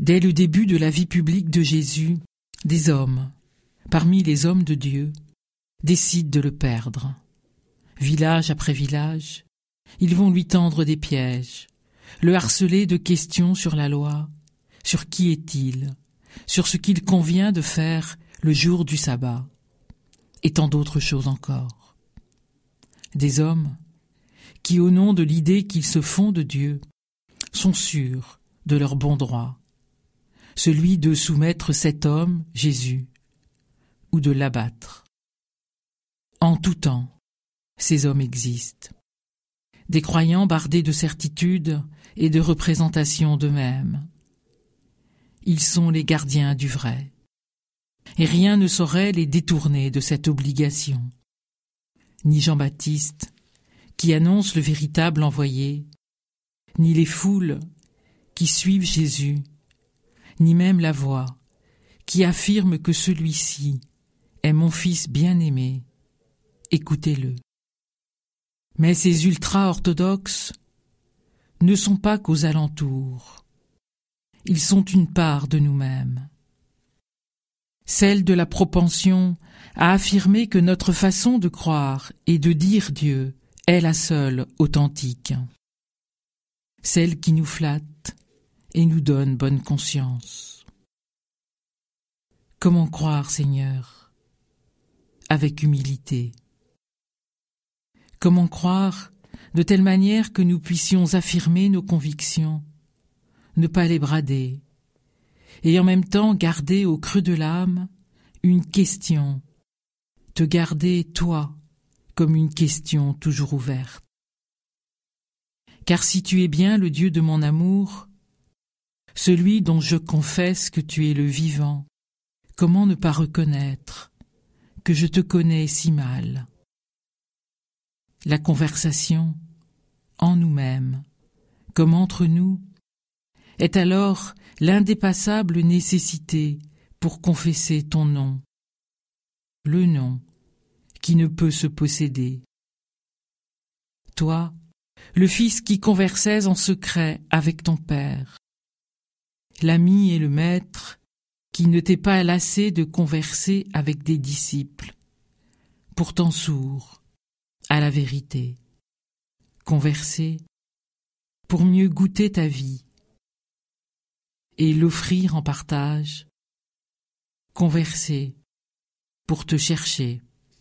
Dès le début de la vie publique de Jésus, des hommes, parmi les hommes de Dieu, décident de le perdre. Village après village, ils vont lui tendre des pièges, le harceler de questions sur la loi, sur qui est-il, sur ce qu'il convient de faire le jour du sabbat, et tant d'autres choses encore. Des hommes qui, au nom de l'idée qu'ils se font de Dieu, sont sûrs de leur bon droit, celui de soumettre cet homme, Jésus, ou de l'abattre. En tout temps, ces hommes existent. Des croyants bardés de certitude et de représentation d'eux-mêmes. Ils sont les gardiens du vrai. Et rien ne saurait les détourner de cette obligation. Ni Jean-Baptiste, qui annonce le véritable envoyé, ni les foules qui suivent Jésus, ni même la voix qui affirme que celui-ci est mon fils bien-aimé, écoutez-le. Mais ces ultra-orthodoxes ne sont pas qu'aux alentours. Ils sont une part de nous-mêmes. Celle de la propension à affirmer que notre façon de croire et de dire Dieu est la seule authentique. Celle qui nous flatte et nous donne bonne conscience. Comment croire, Seigneur? Avec humilité. Comment croire de telle manière que nous puissions affirmer nos convictions, ne pas les brader, et en même temps garder au creux de l'âme une question, te garder, toi, comme une question toujours ouverte. Car si tu es bien le Dieu de mon amour, celui dont je confesse que tu es le vivant, comment ne pas reconnaître que je te connais si mal? La conversation, en nous-mêmes, comme entre nous, est alors l'indépassable nécessité pour confesser ton nom, le nom qui ne peut se posséder. Toi, le Fils qui conversais en secret avec ton Père, l'ami et le Maître qui ne t'est pas lassé de converser avec des disciples, pourtant sourds à la vérité. Converser pour mieux goûter ta vie et l'offrir en partage. Converser pour te chercher